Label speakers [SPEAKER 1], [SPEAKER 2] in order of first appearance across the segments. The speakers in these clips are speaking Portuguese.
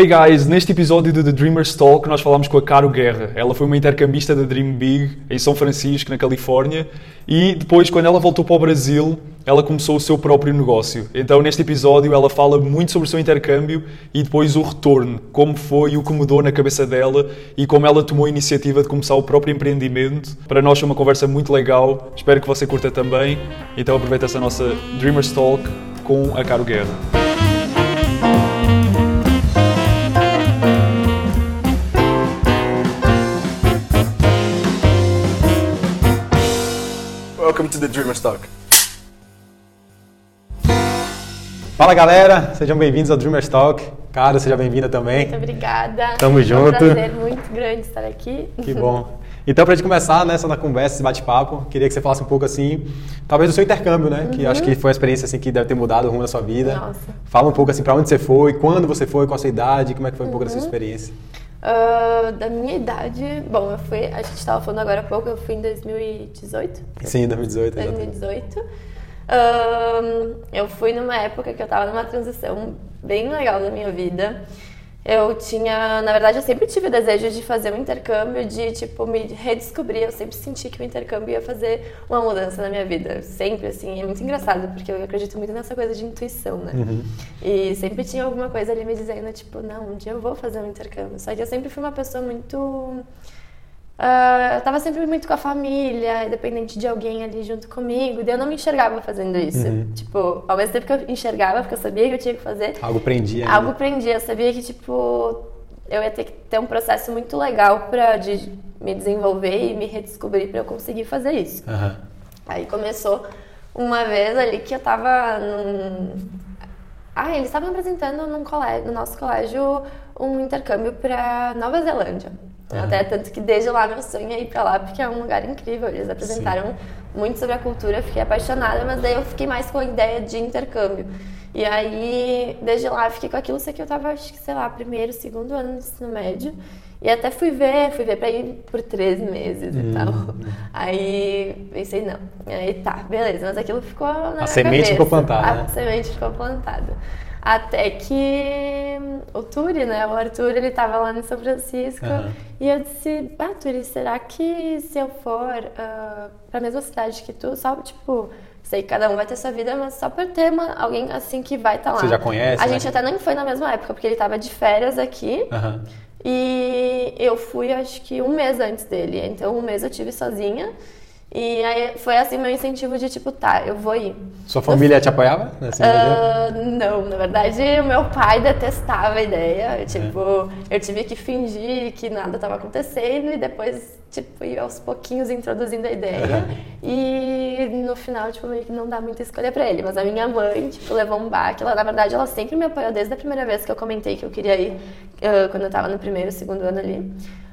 [SPEAKER 1] Hey guys, neste episódio do The Dreamers Talk nós falámos com a Caro Guerra. Ela foi uma intercambista da Dream Big em São Francisco, na Califórnia, e depois, quando ela voltou para o Brasil, ela começou o seu próprio negócio. Então, neste episódio, ela fala muito sobre o seu intercâmbio e depois o retorno, como foi e o que mudou na cabeça dela e como ela tomou a iniciativa de começar o próprio empreendimento. Para nós foi uma conversa muito legal, espero que você curta também. Então, aproveita essa nossa Dreamers Talk com a Caro Guerra.
[SPEAKER 2] Welcome to the Dreamers Talk.
[SPEAKER 3] Fala galera, sejam bem-vindos ao Dreamers Talk. Cara, seja bem-vinda também.
[SPEAKER 4] Muito obrigada.
[SPEAKER 3] Tamo junto.
[SPEAKER 4] É um prazer muito grande estar aqui.
[SPEAKER 3] Que bom. Então, pra gente começar nessa na conversa, esse bate-papo, queria que você falasse um pouco assim, talvez do seu intercâmbio, né? Uhum. Que acho que foi uma experiência assim que deve ter mudado o rumo da sua vida.
[SPEAKER 4] Nossa.
[SPEAKER 3] Fala um pouco assim para onde você foi, quando você foi, qual a sua idade, como é que foi um pouco da sua experiência.
[SPEAKER 4] Uh, da minha idade, bom, eu fui, a gente estava falando agora há pouco, eu fui em 2018.
[SPEAKER 3] Sim, 2018,
[SPEAKER 4] 2018. Uh, eu fui numa época que eu estava numa transição bem legal da minha vida. Eu tinha, na verdade, eu sempre tive o desejo de fazer um intercâmbio, de tipo me redescobrir. Eu sempre senti que o intercâmbio ia fazer uma mudança na minha vida, sempre assim. É muito engraçado porque eu acredito muito nessa coisa de intuição, né? Uhum. E sempre tinha alguma coisa ali me dizendo tipo, não, um dia eu vou fazer um intercâmbio. Só que eu sempre fui uma pessoa muito Uh, eu estava sempre muito com a família, independente de alguém ali junto comigo, daí eu não me enxergava fazendo isso. Uhum. Tipo, ao mesmo tempo que eu enxergava, porque eu sabia que eu tinha que fazer.
[SPEAKER 3] Algo prendia.
[SPEAKER 4] Algo prendia. Eu sabia que, tipo, eu ia ter que ter um processo muito legal para de me desenvolver e me redescobrir para eu conseguir fazer isso.
[SPEAKER 3] Uhum.
[SPEAKER 4] Aí começou uma vez ali que eu tava num. Ah, eles estavam apresentando colégio, no nosso colégio um intercâmbio para Nova Zelândia. Uhum. Até tanto que desde lá meu sonho é ir pra lá, porque é um lugar incrível. Eles apresentaram Sim. muito sobre a cultura, fiquei apaixonada, mas daí eu fiquei mais com a ideia de intercâmbio. E aí, desde lá, fiquei com aquilo, sei que eu tava, acho que, sei lá, primeiro, segundo ano do ensino médio. E até fui ver, fui ver pra ir por três meses hum. e tal. Aí pensei, não. Aí tá, beleza, mas aquilo ficou na
[SPEAKER 3] A semente ficou plantada. A
[SPEAKER 4] né? semente ficou plantada. Até que o Turi, né? O Arthur, ele tava lá em São Francisco. Uhum. E eu disse, ah, Turi, será que se eu for uh, pra mesma cidade que tu, só, tipo... Sei que cada um vai ter sua vida, mas só pra ter uma, alguém assim que vai estar tá lá.
[SPEAKER 3] Você já conhece?
[SPEAKER 4] A
[SPEAKER 3] né?
[SPEAKER 4] gente até nem foi na mesma época, porque ele tava de férias aqui.
[SPEAKER 3] Uhum.
[SPEAKER 4] E eu fui, acho que um mês antes dele. Então, um mês eu tive sozinha. E aí foi assim meu incentivo de tipo, tá, eu vou ir.
[SPEAKER 3] Sua família eu, te apoiava?
[SPEAKER 4] Uh, não, na verdade o meu pai detestava a ideia. Eu, tipo, é. eu tive que fingir que nada estava acontecendo e depois, tipo, ir aos pouquinhos introduzindo a ideia. e no final, tipo, meio que não dá muita escolha para ele. Mas a minha mãe, tipo, levou um baque. Ela, na verdade, ela sempre me apoiou desde a primeira vez que eu comentei que eu queria ir, uh, quando eu tava no primeiro, segundo ano ali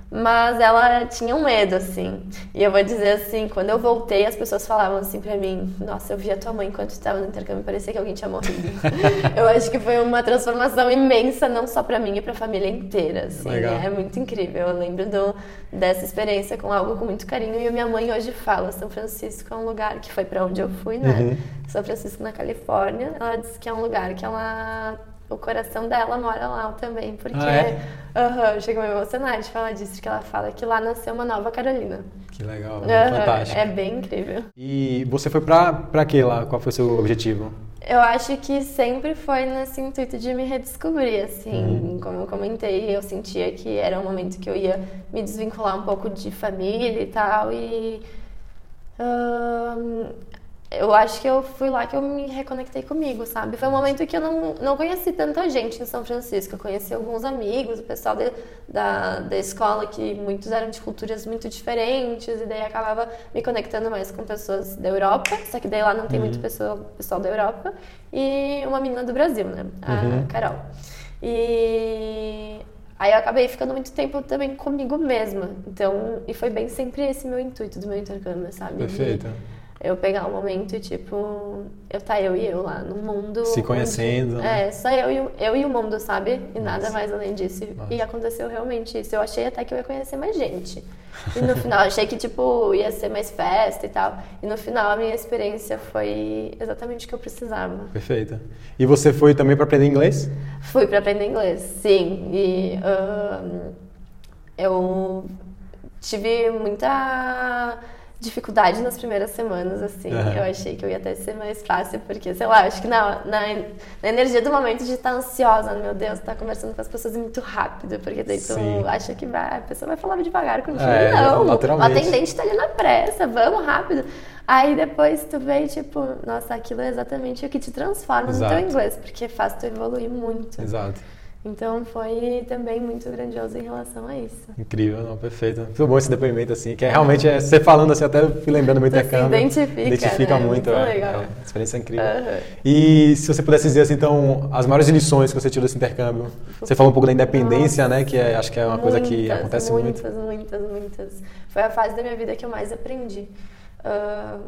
[SPEAKER 4] mas ela tinha um medo, assim. E eu vou dizer assim, quando eu voltei, as pessoas falavam assim pra mim, nossa, eu vi a tua mãe enquantu estava no intercâmbio, parecia que alguém tinha morrido. eu acho que foi uma transformação imensa, não só pra mim, e pra família inteira, assim.
[SPEAKER 3] Legal.
[SPEAKER 4] É muito incrível. Eu lembro do, dessa experiência com algo com muito carinho. E minha mãe hoje fala, São Francisco é um lugar que foi pra onde eu fui, né? Uhum. São Francisco, na Califórnia. Ela disse que é um lugar que ela o coração dela mora lá também, porque ah,
[SPEAKER 3] é?
[SPEAKER 4] uhum, chega a me emocionar de falar disso, que ela fala que lá nasceu uma nova Carolina.
[SPEAKER 3] Que legal, uhum,
[SPEAKER 4] fantástico. É bem incrível.
[SPEAKER 3] E você foi pra, pra quê lá? Qual foi o seu objetivo?
[SPEAKER 4] Eu acho que sempre foi nesse intuito de me redescobrir, assim, uhum. como eu comentei, eu sentia que era um momento que eu ia me desvincular um pouco de família e tal, e eu acho que eu fui lá que eu me reconectei comigo, sabe? Foi um momento que eu não, não conheci tanta gente em São Francisco. Eu conheci alguns amigos, o pessoal de, da, da escola, que muitos eram de culturas muito diferentes, e daí acabava me conectando mais com pessoas da Europa, só que daí lá não tem uhum. muito pessoa, pessoal da Europa, e uma menina do Brasil, né? A uhum. Carol. E Aí eu acabei ficando muito tempo também comigo mesma. Então, e foi bem sempre esse meu intuito do meu intercâmbio, sabe?
[SPEAKER 3] Perfeito.
[SPEAKER 4] De, Eu pegar um momento e, tipo, eu tá eu e eu lá no mundo.
[SPEAKER 3] Se
[SPEAKER 4] onde-
[SPEAKER 3] conhecendo, né?
[SPEAKER 4] É, só eu e, eu e o mundo, sabe? E nada
[SPEAKER 3] Nossa.
[SPEAKER 4] mais além disso. E-
[SPEAKER 3] Nossa.
[SPEAKER 4] E aconteceu realmente isso. Eu achei até que eu ia conhecer mais gente. E no final, achei que, tipo, ia ser mais festa e tal. E no final, a minha experiência foi exatamente o que eu precisava.
[SPEAKER 3] Perfeito. E você foi também para aprender inglês?
[SPEAKER 4] Fui para aprender inglês, sim. E eu tive muita dificuldade nas primeiras semanas, assim.
[SPEAKER 3] Aham.
[SPEAKER 4] Eu achei que eu ia até ser mais fácil, porque, sei lá, acho que na, na, na energia do momento de estar ansiosa, meu Deus, tá conversando com as pessoas muito rápido, porque daí tu
[SPEAKER 3] Sim.
[SPEAKER 4] acha que vai, a pessoa vai falar devagar contigo.
[SPEAKER 3] É,
[SPEAKER 4] Não, o atendente tá ali na pressa, vamos rápido. Aí depois tu vê, tipo, nossa, aquilo é exatamente o que te transforma no
[SPEAKER 3] Exato.
[SPEAKER 4] teu inglês, porque faz tu evoluir muito.
[SPEAKER 3] Exato.
[SPEAKER 4] Então foi também muito grandioso em relação a isso.
[SPEAKER 3] Incrível, não, perfeito. Muito bom esse depoimento, assim, que é, realmente é, você falando assim, até fui lembrando
[SPEAKER 4] se
[SPEAKER 3] intercâmbio.
[SPEAKER 4] identifica,
[SPEAKER 3] Identifica
[SPEAKER 4] né?
[SPEAKER 3] muito,
[SPEAKER 4] Muito
[SPEAKER 3] é,
[SPEAKER 4] legal.
[SPEAKER 3] é, experiência incrível.
[SPEAKER 4] Aham.
[SPEAKER 3] E se você pudesse dizer assim, então, as maiores lições que você tirou desse intercâmbio. Você falou um pouco da independência, né, que é, acho que é uma coisa que
[SPEAKER 4] Muitas,
[SPEAKER 3] acontece muito.
[SPEAKER 4] muitas, Muitas, muitas, Foi a fase da minha vida que eu mais aprendi. Ah,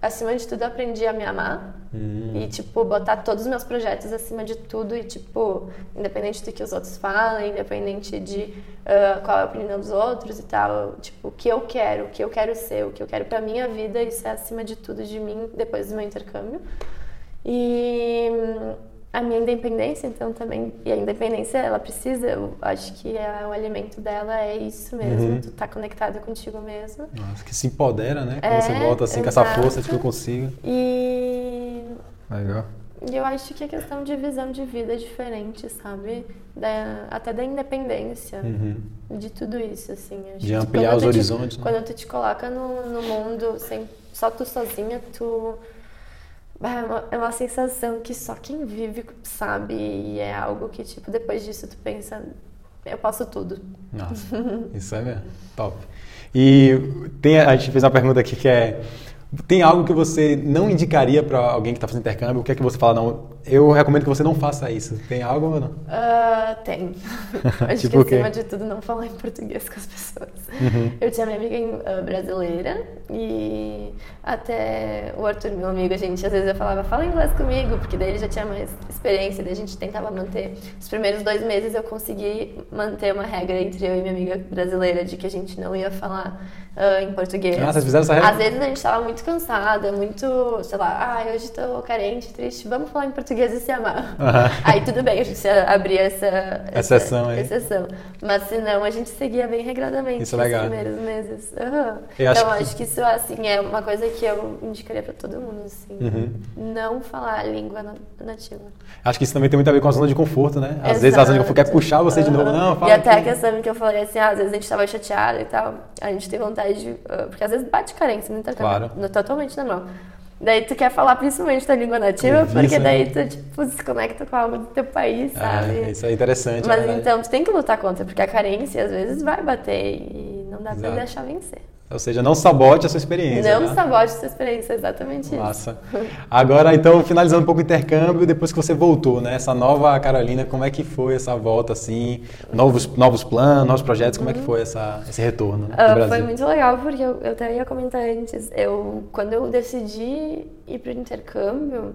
[SPEAKER 4] acima de tudo, aprendi a me amar.
[SPEAKER 3] Hum.
[SPEAKER 4] E, tipo, botar todos os meus projetos acima de tudo. E, tipo, independente do que os outros falem, independente de ah, qual é a opinião dos outros e tal. Tipo, o que eu quero, o que eu quero ser, o que eu quero pra minha vida, isso é acima de tudo de mim depois do meu intercâmbio. E a minha independência, então, também. E a independência, ela precisa, eu acho que é, o alimento dela é isso mesmo.
[SPEAKER 3] Uhum.
[SPEAKER 4] Tu tá conectado contigo mesmo.
[SPEAKER 3] Nossa, que se empodera, né? Quando
[SPEAKER 4] É,
[SPEAKER 3] você volta assim com essa
[SPEAKER 4] exato.
[SPEAKER 3] força de que eu consigo.
[SPEAKER 4] E
[SPEAKER 3] Legal.
[SPEAKER 4] E eu acho que é questão de visão de vida diferente, sabe? Da- até da independência,
[SPEAKER 3] Uhum.
[SPEAKER 4] de tudo isso, assim.
[SPEAKER 3] De ampliar os
[SPEAKER 4] tu te-
[SPEAKER 3] horizontes, né?
[SPEAKER 4] Quando tu te coloca no, no mundo, sem, só tu sozinha, tu... É uma, é uma sensação que só quem vive sabe e é algo que, tipo, depois disso tu pensa, eu posso tudo.
[SPEAKER 3] Nossa, isso é mesmo. Top. E tem, a gente fez uma pergunta aqui que é: tem algo que você não indicaria para alguém que está fazendo intercâmbio? O que é que você fala? Não, eu recomendo que você não faça isso. Tem algo ou não?
[SPEAKER 4] Ah, tem. Acho
[SPEAKER 3] Tipo
[SPEAKER 4] que acima de tudo não falar em português com as pessoas.
[SPEAKER 3] Uhum.
[SPEAKER 4] Eu tinha minha amiga ah, brasileira e até o Arthur, meu amigo, a gente às vezes eu falava, fala inglês comigo, porque daí ele já tinha mais experiência, daí a gente tentava manter. Os primeiros dois meses eu consegui manter uma regra entre eu e minha amiga brasileira de que a gente não ia falar ah, em português.
[SPEAKER 3] Ah, vocês fizeram essa regra?
[SPEAKER 4] Às vezes a gente tava muito cansada, muito, sei lá, ai, hoje tô carente, triste, vamos falar em português e se amar.
[SPEAKER 3] Aham.
[SPEAKER 4] Aí tudo bem, a gente abria essa, essa
[SPEAKER 3] Exceção aí.
[SPEAKER 4] exceção. Mas se não, a gente seguia bem regradamente
[SPEAKER 3] Isso é
[SPEAKER 4] nos
[SPEAKER 3] legal.
[SPEAKER 4] primeiros meses. Aham.
[SPEAKER 3] Eu acho
[SPEAKER 4] então,
[SPEAKER 3] que-
[SPEAKER 4] acho que isso assim, é uma coisa que eu indicaria pra todo mundo. Assim.
[SPEAKER 3] Uhum.
[SPEAKER 4] Não falar a língua na- nativa.
[SPEAKER 3] Acho que isso também tem muito a ver com a zona de conforto, né? Às vezes a zona de conforto quer puxar você de novo. Não, fala
[SPEAKER 4] E até a
[SPEAKER 3] aqui.
[SPEAKER 4] questão que eu falei assim, ah, às vezes a gente tava chateada e tal, a gente tem vontade de. ah, porque às vezes bate carência no intercâmbio.
[SPEAKER 3] Claro.
[SPEAKER 4] no- Totalmente normal. Daí tu quer falar principalmente da língua nativa,
[SPEAKER 3] Isso,
[SPEAKER 4] porque daí
[SPEAKER 3] né?
[SPEAKER 4] tu tipo, se conecta com algo do teu país, sabe?
[SPEAKER 3] É, isso é interessante.
[SPEAKER 4] Mas
[SPEAKER 3] é verdade.
[SPEAKER 4] então tu tem que lutar contra, porque a carência às vezes vai bater e não dá pra
[SPEAKER 3] Exato.
[SPEAKER 4] deixar vencer.
[SPEAKER 3] Ou seja, não sabote a sua experiência.
[SPEAKER 4] Não
[SPEAKER 3] né?
[SPEAKER 4] sabote sua experiência, exatamente isso.
[SPEAKER 3] Massa. Agora, então, finalizando um pouco o intercâmbio, depois que você voltou, né? Essa nova Carolina, como é que foi essa volta, assim? Novos, novos planos, novos projetos, como é que foi essa, esse retorno né, Brasil?
[SPEAKER 4] foi muito legal, porque eu, eu até ia comentar antes. Eu, quando eu decidi ir para o intercâmbio,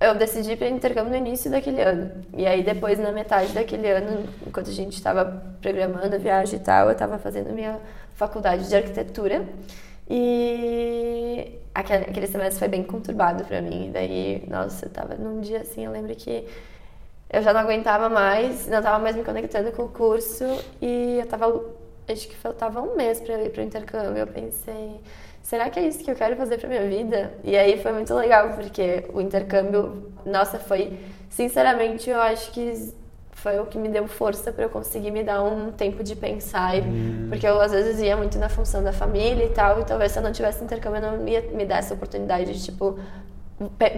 [SPEAKER 4] eu decidi para intercâmbio no início daquele ano. E aí, depois, na metade daquele ano, enquanto a gente estava programando a viagem e tal, eu estava fazendo minha faculdade de arquitetura. E aquele, aquele semestre foi bem conturbado para mim. Daí, nossa, eu tava num dia assim, eu lembro que eu já não aguentava mais, não estava mais me conectando com o curso e eu tava, acho que faltava um mês para ir para o intercâmbio. Eu pensei, será que é isso que eu quero fazer para minha vida? E aí foi muito legal porque o intercâmbio, nossa, foi, sinceramente, eu acho que foi o que me deu força para eu conseguir me dar um tempo de pensar, e- porque eu às vezes ia muito na função da família e tal, e talvez se eu não tivesse intercâmbio eu não ia me dar essa oportunidade de tipo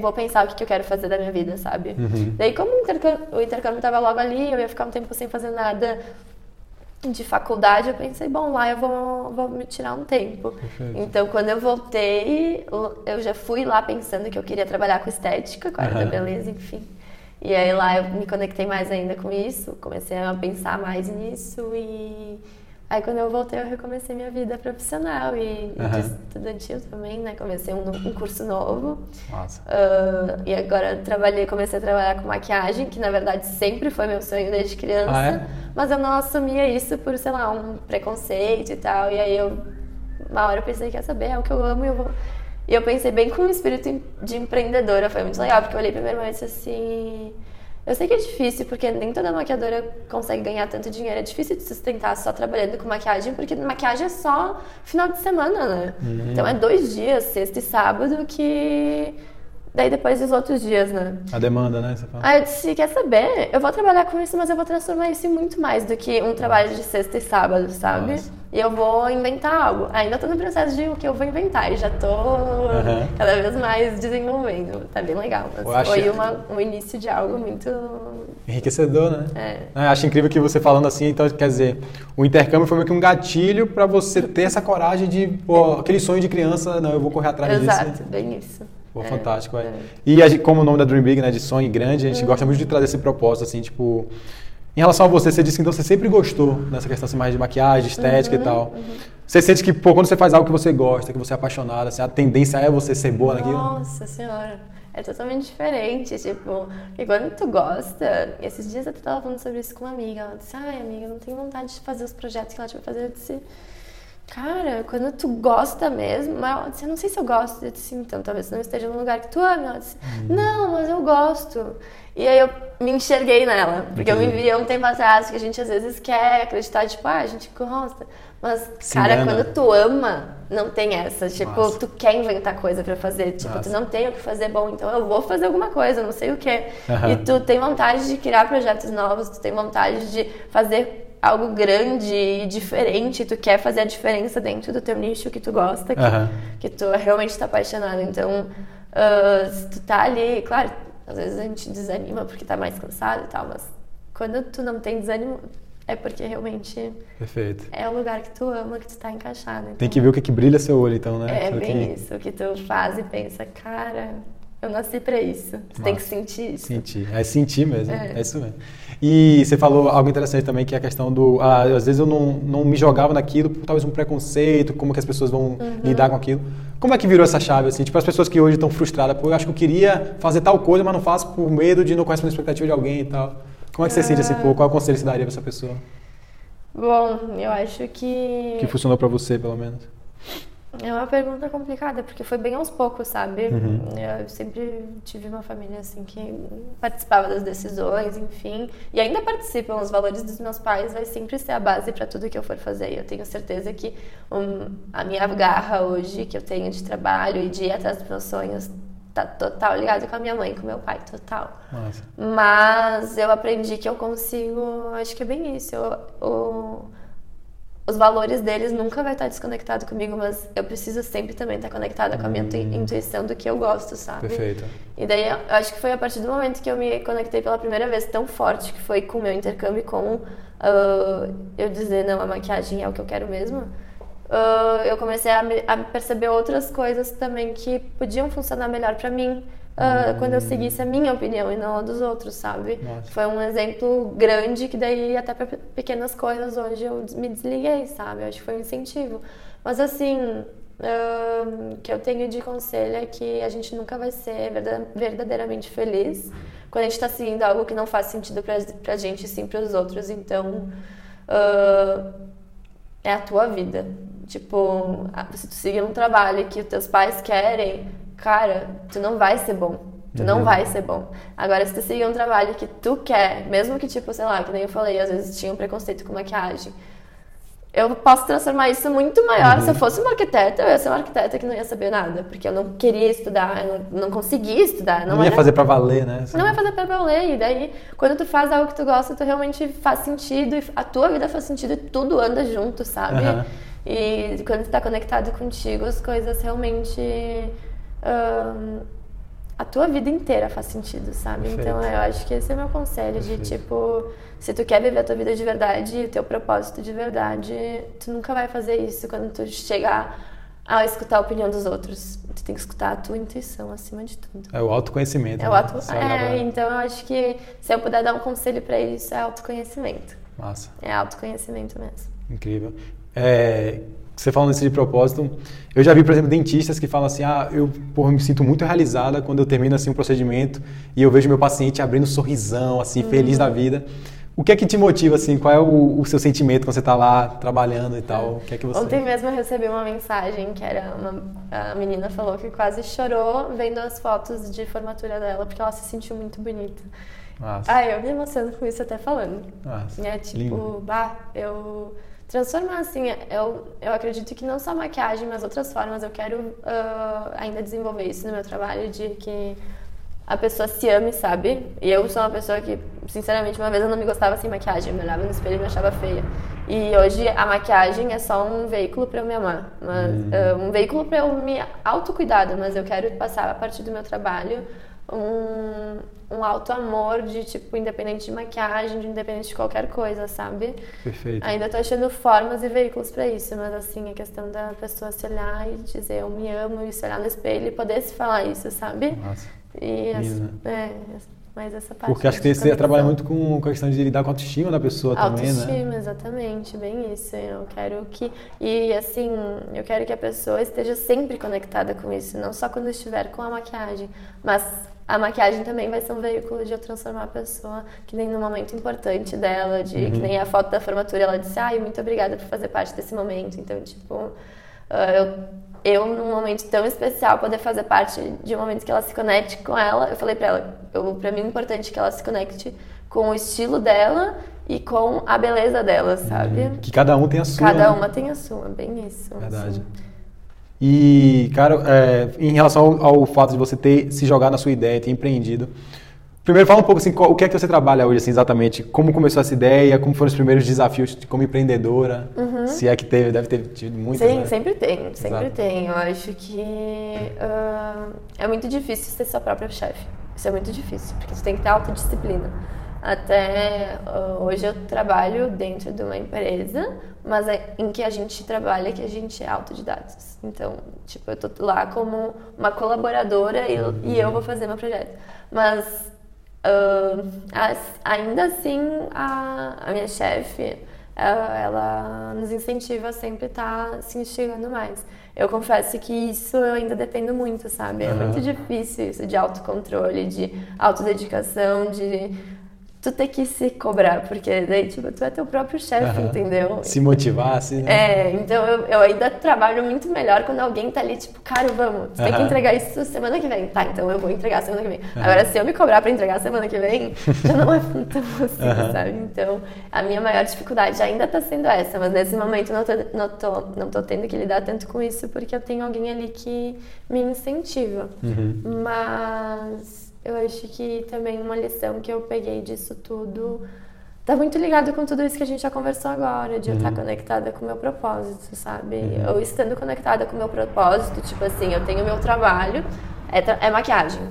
[SPEAKER 4] vou pensar o que que eu quero fazer da minha vida, sabe? Daí, como o intercâmbio, o intercâmbio tava logo ali, eu ia ficar um tempo sem fazer nada de faculdade, eu pensei, bom, lá eu vou, vou me tirar um tempo.
[SPEAKER 3] Perfeito.
[SPEAKER 4] Então, quando eu voltei, eu já fui lá pensando que eu queria trabalhar com estética, com a área da
[SPEAKER 3] Aham.
[SPEAKER 4] beleza, enfim. E aí lá eu me conectei mais ainda com isso, comecei a pensar mais nisso e Aí quando eu voltei, eu recomecei minha vida profissional e
[SPEAKER 3] Aham.
[SPEAKER 4] de estudantil também, né? Comecei um, um curso novo.
[SPEAKER 3] Nossa.
[SPEAKER 4] Ah, e agora trabalhei, comecei a trabalhar com maquiagem, que na verdade sempre foi meu sonho desde criança.
[SPEAKER 3] Ah, é?
[SPEAKER 4] Mas eu não assumia isso por, sei lá, um preconceito e tal. E aí eu, uma hora eu pensei, quer saber, é o que eu amo e eu vou. E eu pensei bem com o espírito de empreendedora, foi muito legal, porque eu olhei pra minha irmã e disse assim. Eu sei que é difícil, porque nem toda maquiadora consegue ganhar tanto dinheiro. É difícil de sustentar só trabalhando com maquiagem, porque maquiagem é só final de semana, né? Então é dois dias, sexta e sábado, que. Daí depois os outros dias, né?
[SPEAKER 3] A demanda, né? Você fala.
[SPEAKER 4] Aí eu disse, quer saber? Eu vou trabalhar com isso, mas eu vou transformar isso em muito mais do que um trabalho de sexta e sábado, sabe?
[SPEAKER 3] Nossa.
[SPEAKER 4] E eu vou inventar algo. Ainda tô no processo de o que eu vou inventar e já tô
[SPEAKER 3] Aham.
[SPEAKER 4] cada vez mais desenvolvendo. Tá bem legal. Mas foi uma, um início de algo muito...
[SPEAKER 3] Enriquecedor, né?
[SPEAKER 4] É.
[SPEAKER 3] Eu acho incrível que você falando assim, então quer dizer, o intercâmbio foi meio que um gatilho pra você ter essa coragem de, pô, aquele sonho de criança, não, eu vou correr atrás
[SPEAKER 4] Exato,
[SPEAKER 3] disso.
[SPEAKER 4] bem isso.
[SPEAKER 3] Pô,
[SPEAKER 4] É,
[SPEAKER 3] fantástico, é.
[SPEAKER 4] é.
[SPEAKER 3] E gente- como o nome da Dream Big, né, de sonho grande, a gente gosta muito de trazer esse propósito, assim, tipo... Em relação a você, você disse que então você sempre gostou dessa questão assim, mais de maquiagem, estética
[SPEAKER 4] Uhum,
[SPEAKER 3] e tal. Você sente que, pô, quando você faz algo que você gosta, que você é apaixonado, assim, a tendência é você ser boa naquilo?
[SPEAKER 4] Nossa senhora, é totalmente diferente, tipo, porque quando tu gosta, esses dias eu tava falando sobre isso com uma amiga, ela disse, ai amiga, eu não tenho vontade de fazer os projetos que ela vai fazer, eu disse, cara, quando tu gosta mesmo, mas ela disse, eu não sei se eu gosto, eu disse, então talvez não esteja no lugar que tu ama, ela disse, não, mas eu gosto. E aí eu me enxerguei nela, porque eu me
[SPEAKER 3] Entendi.
[SPEAKER 4] via um tempo atrás que a gente às vezes quer acreditar, tipo, ah, a gente gosta, mas, cara, quando tu ama, não tem essa, tipo,
[SPEAKER 3] Nossa.
[SPEAKER 4] tu quer inventar coisa pra fazer, tipo,
[SPEAKER 3] Nossa.
[SPEAKER 4] tu não tem o que fazer bom, então eu vou fazer alguma coisa, não sei o que.
[SPEAKER 3] Aham.
[SPEAKER 4] E tu tem vontade de criar projetos novos, tu tem vontade de fazer algo grande e diferente, tu quer fazer a diferença dentro do teu nicho que tu gosta, que,
[SPEAKER 3] Aham.
[SPEAKER 4] que tu realmente tá apaixonado. Então, ah, se tu tá ali, claro, às vezes a gente desanima porque tá mais cansado e tal, mas quando tu não tem desânimo, é porque realmente
[SPEAKER 3] Perfeito.
[SPEAKER 4] é o lugar que tu ama, que tu tá encaixado.
[SPEAKER 3] Tem
[SPEAKER 4] Então,
[SPEAKER 3] que ver o que, que brilha seu olho, então, né?
[SPEAKER 4] é
[SPEAKER 3] Isso
[SPEAKER 4] bem
[SPEAKER 3] aqui.
[SPEAKER 4] isso, que tu faz e pensa, cara, eu nasci pra isso. Tu tem que sentir isso.
[SPEAKER 3] Sentir. É sentir mesmo.
[SPEAKER 4] É.
[SPEAKER 3] É. isso mesmo. E você falou algo interessante também, que é a questão do. ah, às vezes eu não, não me jogava naquilo por talvez um preconceito, como que as pessoas vão
[SPEAKER 4] Uhum.
[SPEAKER 3] lidar com aquilo. Como é que virou essa chave, assim? Tipo, as pessoas que hoje estão frustradas, pô, eu acho que eu queria fazer tal coisa, mas não faço por medo de não corresponder à expectativa de alguém e tal. Como é que você sente assim, pô? Qual conselho você daria pra essa pessoa?
[SPEAKER 4] Bom, eu acho que.
[SPEAKER 3] Que funcionou pra você, pelo menos.
[SPEAKER 4] É uma pergunta complicada, porque foi bem aos poucos, sabe?
[SPEAKER 3] Uhum.
[SPEAKER 4] Eu sempre tive uma família assim que participava das decisões, enfim, e ainda participam. Os valores dos meus pais vai sempre ser a base para tudo que eu for fazer. Eu tenho certeza que um, a minha garra hoje que eu tenho de trabalho e de ir atrás dos meus sonhos tá total ligado com a minha mãe, com meu pai, total.
[SPEAKER 3] Nossa.
[SPEAKER 4] Mas eu aprendi que eu consigo, acho que é bem isso. eu- o- os valores deles nunca vai estar desconectado comigo, mas eu preciso sempre também estar conectada com a minha intui- intuição do que eu gosto, sabe?
[SPEAKER 3] Perfeito.
[SPEAKER 4] E daí eu acho que foi a partir do momento que eu me conectei pela primeira vez tão forte, que foi com o meu intercâmbio, com ah, eu dizer, não, a maquiagem é o que eu quero mesmo. ah, eu comecei a, me- a perceber outras coisas também que podiam funcionar melhor pra mim. Ah, Quando eu seguisse a minha opinião e não a dos outros, sabe?
[SPEAKER 3] Nossa.
[SPEAKER 4] Foi um exemplo grande que daí até para pequenas coisas hoje eu me desliguei, sabe? Eu acho que foi um incentivo. Mas assim, o que eu tenho de conselho é que a gente nunca vai ser verda- verdadeiramente feliz quando a gente está seguindo algo que não faz sentido pra, pra gente e sim pros outros. Então, ahn, é a tua vida. Tipo, a- se tu seguir um trabalho que os teus pais querem, cara, tu não vai ser bom. Tu não vai ser bom. Agora, se tu seguir um trabalho que tu quer, mesmo que, tipo, sei lá, que nem eu falei, às vezes tinha um preconceito com maquiagem. Eu posso transformar isso muito maior. Se eu fosse uma arquiteta, eu ia ser uma arquiteta que não ia saber nada. Porque eu não queria estudar, eu não, não conseguia estudar. Não,
[SPEAKER 3] Não, ia
[SPEAKER 4] era-
[SPEAKER 3] fazer pra valer, né?
[SPEAKER 4] não vai fazer pra valer. E daí, quando tu faz algo que tu gosta, tu realmente faz sentido. E a tua vida faz sentido e tudo anda junto, sabe?
[SPEAKER 3] Aham.
[SPEAKER 4] E quando tu tá conectado contigo, as coisas realmente... a tua vida inteira faz sentido, sabe?
[SPEAKER 3] Perfeito.
[SPEAKER 4] Então, eu acho que esse é meu conselho. De,
[SPEAKER 3] Perfeito.
[SPEAKER 4] tipo, se tu quer viver a tua vida de verdade, o teu propósito de verdade, tu nunca vai fazer isso quando tu chegar a escutar a opinião dos outros. Tu tem que escutar a tua intuição acima de tudo.
[SPEAKER 3] É o autoconhecimento.
[SPEAKER 4] É o
[SPEAKER 3] né?
[SPEAKER 4] auto... É, então eu acho que se eu puder dar um conselho pra isso, é autoconhecimento.
[SPEAKER 3] Massa.
[SPEAKER 4] É autoconhecimento mesmo.
[SPEAKER 3] Incrível. É, você falando isso de propósito, eu já vi, por exemplo, dentistas que falam assim, ah, eu porra, me sinto muito realizada quando eu termino assim um procedimento e eu vejo meu paciente abrindo um sorrisão, assim, uhum. feliz da vida. O que é que te motiva, assim? Qual é o, o seu sentimento quando você está lá trabalhando e tal? O que é que você...
[SPEAKER 4] Ontem mesmo eu recebi uma mensagem que era uma... A menina falou que quase chorou vendo as fotos de formatura dela, porque ela se sentiu muito bonita. Nossa. Ah, eu me emociono com isso até falando. Nossa, é tipo, lindo. bah, eu transformar assim, eu, eu acredito que não só maquiagem, mas outras formas, eu quero uh, ainda desenvolver isso no meu trabalho de que a pessoa se ame, sabe? E eu sou uma pessoa que, sinceramente, uma vez eu não me gostava sem maquiagem, eu me olhava no espelho e me achava feia. E hoje a maquiagem é só um veículo para eu me amar, mas, hum. uh, um veículo para eu me autocuidado, mas eu quero passar a partir do meu trabalho um, um alto amor de tipo independente de maquiagem, de independente de qualquer coisa, sabe?
[SPEAKER 3] Perfeito.
[SPEAKER 4] Ainda tô achando formas e veículos para isso, mas assim a questão da pessoa se olhar e dizer eu me amo e se olhar no espelho e poder se falar isso, sabe?
[SPEAKER 3] Nossa.
[SPEAKER 4] E essa, é, mas essa parte.
[SPEAKER 3] Porque acho que você trabalha muito com, com a questão de lidar com a autoestima da pessoa
[SPEAKER 4] autoestima,
[SPEAKER 3] também, né?
[SPEAKER 4] Autoestima, exatamente, bem isso. Eu quero que. E assim, eu quero que a pessoa esteja sempre conectada com isso, não só quando estiver com a maquiagem, mas a maquiagem também vai ser um veículo de eu transformar a pessoa, que nem no momento importante dela, de uhum. que nem a foto da formatura, ela disse, ai, muito obrigada por fazer parte desse momento. Então, tipo, uh, eu eu, num momento tão especial, poder fazer parte de um momento que ela se conecte com ela. Eu falei pra ela, eu, pra mim é importante que ela se conecte com o estilo dela e com a beleza dela, sabe? Uhum.
[SPEAKER 3] Que cada um tem a sua.
[SPEAKER 4] Cada
[SPEAKER 3] né?
[SPEAKER 4] uma tem a sua, bem isso.
[SPEAKER 3] Verdade. Assim. E, cara, é, em relação ao, ao, fato de você ter se jogado na sua ideia, ter empreendido, Primeiro, fala um pouco assim, qual, o que é que você trabalha hoje, assim, exatamente? Como começou essa ideia? Como foram os primeiros desafios como empreendedora? Uhum. Se é que teve, deve ter tido muitos,
[SPEAKER 4] Sim,
[SPEAKER 3] né?
[SPEAKER 4] sempre tem, sempre Exato. tem. Eu acho que uh, é muito difícil ser sua própria chefe. Isso é muito difícil, porque você tem que ter autodisciplina. Até uh, hoje eu trabalho dentro de uma empresa, mas é em que a gente trabalha que a gente é autodidatos. Então, tipo, eu tô lá como uma colaboradora e, e eu vou fazer meu projeto. Mas Uh, as, ainda assim, a, a minha chefe, ela, nos incentiva a sempre estar tá se instigando mais. Eu confesso que isso eu ainda dependo muito, sabe? É muito difícil isso de autocontrole, de autodedicação, de tu ter que se cobrar, porque daí, tipo, tu é teu próprio chefe, uhum. entendeu?
[SPEAKER 3] Se motivar, assim, né?
[SPEAKER 4] É, então eu, eu, ainda trabalho muito melhor quando alguém tá ali, tipo, cara, vamos, tu uhum. tem que entregar isso semana que vem. Tá, então eu vou entregar semana que vem. Uhum. Agora, se eu me cobrar pra entregar semana que vem, já não é tão assim, sabe? Então, a minha maior dificuldade ainda tá sendo essa, mas nesse momento não tô, não tô, não tô tendo que lidar tanto com isso, porque eu tenho alguém ali que me incentiva. Uhum. Mas eu acho que também uma lição que eu peguei disso tudo tá muito ligado com tudo isso que a gente já conversou agora, de uhum. eu estar conectada com o meu propósito, sabe? Uhum. Eu estando conectada com o meu propósito, tipo assim, eu tenho meu trabalho, é, é maquiagem.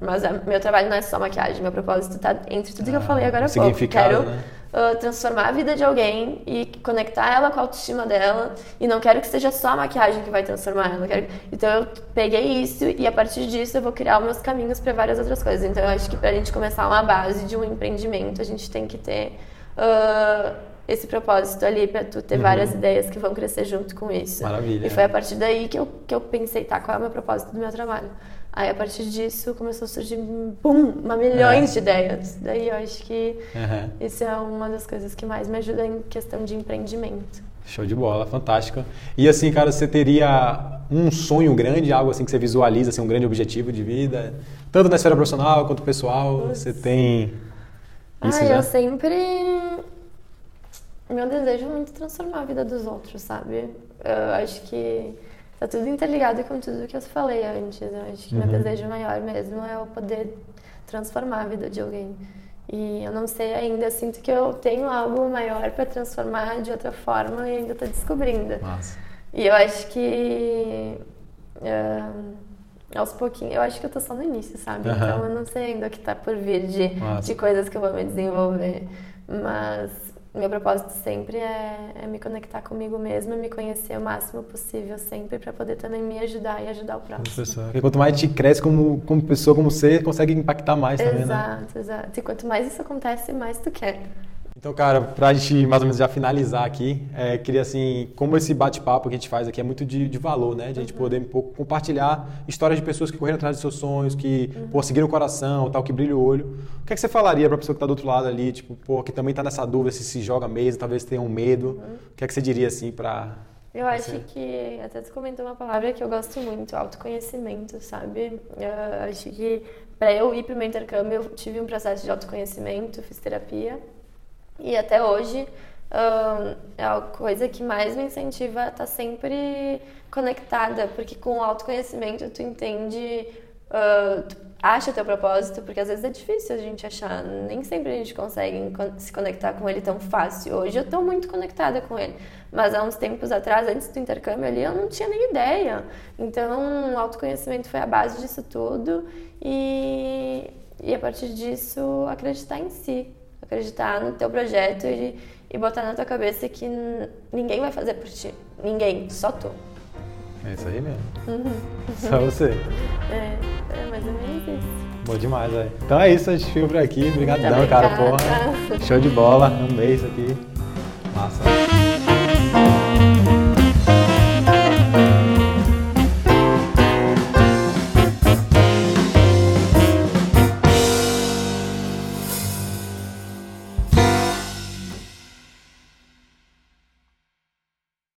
[SPEAKER 4] Mas é, meu trabalho não é só maquiagem, meu propósito tá entre tudo que eu ah, falei agora há pouco. Quero né? Uh, transformar a vida de alguém e conectar ela com a autoestima dela. E não quero que seja só a maquiagem que vai transformar ela. Quero... Então eu peguei isso e a partir disso eu vou criar meus caminhos para várias outras coisas. Então eu acho que para a gente começar uma base de um empreendimento, a gente tem que ter. Uh, esse propósito ali para tu ter uhum. várias ideias que vão crescer junto com isso.
[SPEAKER 3] Maravilha.
[SPEAKER 4] E foi a partir daí que eu, que eu pensei, tá, qual é o meu propósito do meu trabalho? Aí a partir disso começou a surgir, bum, uma milhões é. de ideias. Daí eu acho que uhum. isso é uma das coisas que mais me ajuda em questão de empreendimento.
[SPEAKER 3] Show de bola, fantástico. E assim, cara, você teria um sonho grande, algo assim que você visualiza, assim, um grande objetivo de vida, tanto na esfera profissional quanto pessoal, você tem
[SPEAKER 4] isso ah, já? eu sempre meu desejo é muito transformar a vida dos outros, sabe? Eu acho que tá tudo interligado com tudo que eu falei antes. Eu acho que uhum. meu desejo maior mesmo é o poder transformar a vida de alguém. E eu não sei ainda, sinto que eu tenho algo maior para transformar de outra forma e ainda tô descobrindo.
[SPEAKER 3] Massa.
[SPEAKER 4] E eu acho que uh, aos pouquinhos, eu acho que eu tô só no início, sabe? Uhum. Então eu não sei ainda o que tá por vir de, de coisas que eu vou me desenvolver. Mas meu propósito sempre é, é, me conectar comigo mesma, me conhecer o máximo possível sempre para poder também me ajudar e ajudar o próximo.
[SPEAKER 3] Porque quanto mais gente cresce como, como pessoa, como ser, consegue impactar mais também,
[SPEAKER 4] exato, né? Exato, exato. E quanto mais isso acontece, mais tu quer.
[SPEAKER 3] Então, cara, pra gente mais ou menos já finalizar aqui, é, queria assim, como esse bate-papo que a gente faz aqui é muito de, de valor, né? De a gente poder um pouco compartilhar histórias de pessoas que correram atrás dos seus sonhos, que pô, seguiram o coração, tal, que brilha o olho. O que é que você falaria pra pessoa que tá do outro lado ali, tipo, pô, que também tá nessa dúvida se se joga mesmo, talvez tenha um medo. O que é que você diria assim pra.
[SPEAKER 4] Eu acho que, até tu comentou uma palavra que eu gosto muito, autoconhecimento, sabe? Eu acho que para eu ir para o meu intercâmbio, eu tive um processo de autoconhecimento, fiz terapia. E até hoje é a coisa que mais me incentiva a estar sempre conectada, porque com o autoconhecimento tu entende, tu acha teu propósito, porque às vezes é difícil a gente achar, nem sempre a gente consegue se conectar com ele tão fácil. Hoje eu estou muito conectada com ele, mas há uns tempos atrás, antes do intercâmbio ali, eu não tinha nem ideia. Então, o autoconhecimento foi a base disso tudo e, e a partir disso acreditar em si acreditar no teu projeto e, e botar na tua cabeça que ninguém vai fazer por ti. Ninguém, só tu.
[SPEAKER 3] É isso aí mesmo. Uhum. Só você.
[SPEAKER 4] É, é mais ou menos isso.
[SPEAKER 3] Bom demais, velho. Então é isso, a gente fica por aqui. Obrigadão, cara, porra. Show de bola. Um beijo aqui. Massa.